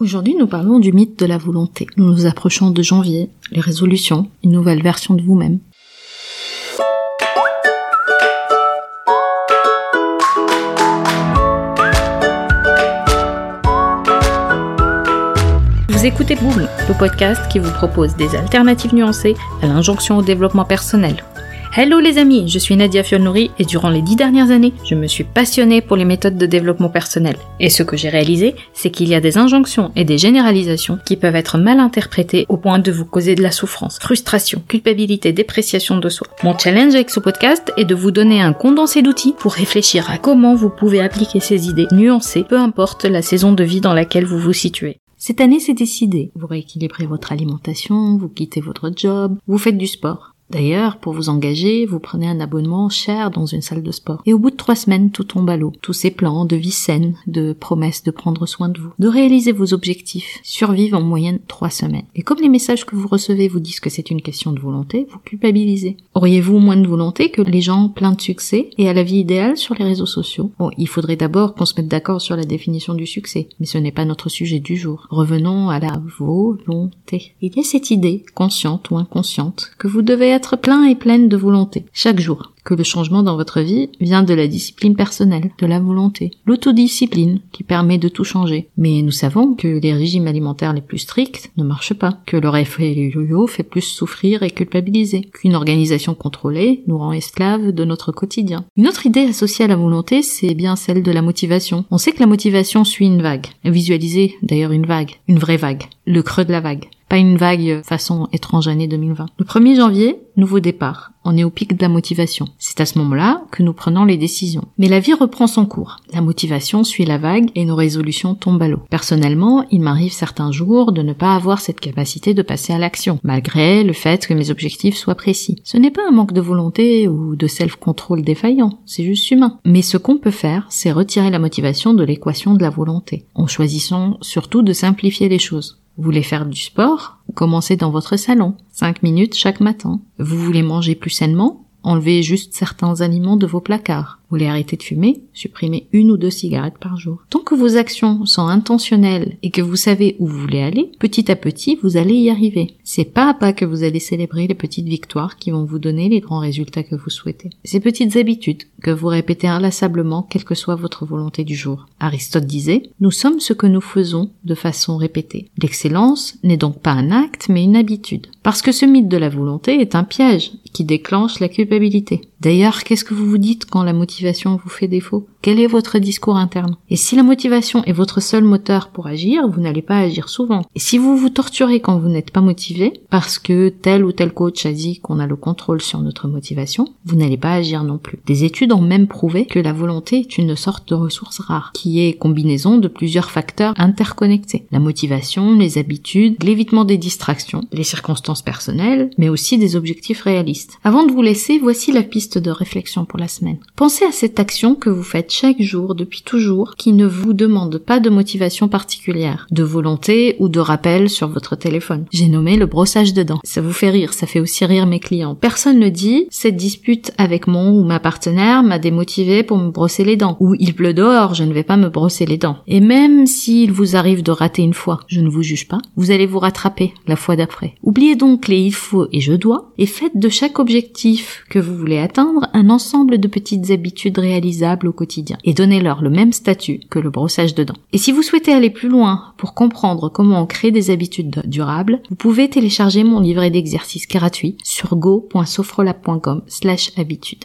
Aujourd'hui, nous parlons du mythe de la volonté. Nous nous approchons de janvier, les résolutions, une nouvelle version de vous-même. Vous écoutez Boom, le podcast qui vous propose des alternatives nuancées à l'injonction au développement personnel. Hello les amis, je suis Nadia Fiolnouri et durant les dix dernières années, je me suis passionnée pour les méthodes de développement personnel. Et ce que j'ai réalisé, c'est qu'il y a des injonctions et des généralisations qui peuvent être mal interprétées au point de vous causer de la souffrance, frustration, culpabilité, dépréciation de soi. Mon challenge avec ce podcast est de vous donner un condensé d'outils pour réfléchir à comment vous pouvez appliquer ces idées nuancées, peu importe la saison de vie dans laquelle vous vous situez. Cette année, c'est décidé. Vous rééquilibrez votre alimentation, vous quittez votre job, vous faites du sport. D'ailleurs, pour vous engager, vous prenez un abonnement cher dans une salle de sport. Et au bout de trois semaines, tout tombe à l'eau. Tous ces plans de vie saine, de promesses de prendre soin de vous, de réaliser vos objectifs, survivent en moyenne trois semaines. Et comme les messages que vous recevez vous disent que c'est une question de volonté, vous culpabilisez. Auriez-vous moins de volonté que les gens pleins de succès et à la vie idéale sur les réseaux sociaux? Bon, il faudrait d'abord qu'on se mette d'accord sur la définition du succès, mais ce n'est pas notre sujet du jour. Revenons à la volonté. Il y a cette idée, consciente ou inconsciente, que vous devez être plein et pleine de volonté, chaque jour que le changement dans votre vie vient de la discipline personnelle, de la volonté, l'autodiscipline qui permet de tout changer. Mais nous savons que les régimes alimentaires les plus stricts ne marchent pas, que le effet yo-yo fait plus souffrir et culpabiliser, qu'une organisation contrôlée nous rend esclaves de notre quotidien. Une autre idée associée à la volonté, c'est bien celle de la motivation. On sait que la motivation suit une vague. Visualisez d'ailleurs une vague, une vraie vague, le creux de la vague pas une vague façon étrange année 2020. Le 1er janvier, nouveau départ. On est au pic de la motivation. C'est à ce moment-là que nous prenons les décisions. Mais la vie reprend son cours. La motivation suit la vague et nos résolutions tombent à l'eau. Personnellement, il m'arrive certains jours de ne pas avoir cette capacité de passer à l'action, malgré le fait que mes objectifs soient précis. Ce n'est pas un manque de volonté ou de self-control défaillant, c'est juste humain. Mais ce qu'on peut faire, c'est retirer la motivation de l'équation de la volonté, en choisissant surtout de simplifier les choses. Vous voulez faire du sport? Commencez dans votre salon, 5 minutes chaque matin. Vous voulez manger plus sainement? Enlevez juste certains aliments de vos placards. Vous voulez arrêter de fumer Supprimez une ou deux cigarettes par jour. Tant que vos actions sont intentionnelles et que vous savez où vous voulez aller, petit à petit, vous allez y arriver. C'est pas à pas que vous allez célébrer les petites victoires qui vont vous donner les grands résultats que vous souhaitez. Ces petites habitudes que vous répétez inlassablement quelle que soit votre volonté du jour. Aristote disait, nous sommes ce que nous faisons de façon répétée. L'excellence n'est donc pas un acte mais une habitude. Parce que ce mythe de la volonté est un piège qui déclenche la culpabilité. D'ailleurs, qu'est-ce que vous vous dites quand la motivation vous fait défaut? Quel est votre discours interne? Et si la motivation est votre seul moteur pour agir, vous n'allez pas agir souvent. Et si vous vous torturez quand vous n'êtes pas motivé, parce que tel ou tel coach a dit qu'on a le contrôle sur notre motivation, vous n'allez pas agir non plus. Des études ont même prouvé que la volonté est une sorte de ressource rare, qui est combinaison de plusieurs facteurs interconnectés. La motivation, les habitudes, l'évitement des distractions, les circonstances personnelles, mais aussi des objectifs réalistes. Avant de vous laisser, voici la piste de réflexion pour la semaine. Pensez à cette action que vous faites chaque jour depuis toujours qui ne vous demande pas de motivation particulière, de volonté ou de rappel sur votre téléphone. J'ai nommé le brossage de dents. Ça vous fait rire, ça fait aussi rire mes clients. Personne ne dit cette dispute avec mon ou ma partenaire m'a démotivé pour me brosser les dents ou il pleut dehors, je ne vais pas me brosser les dents. Et même s'il vous arrive de rater une fois, je ne vous juge pas, vous allez vous rattraper la fois d'après. Oubliez donc les il faut et je dois et faites de chaque objectif que vous voulez atteindre un ensemble de petites habitudes réalisables au quotidien et donnez-leur le même statut que le brossage de dents. Et si vous souhaitez aller plus loin pour comprendre comment on crée des habitudes durables, vous pouvez télécharger mon livret d'exercices gratuit sur go.sofrolab.com slash habitude.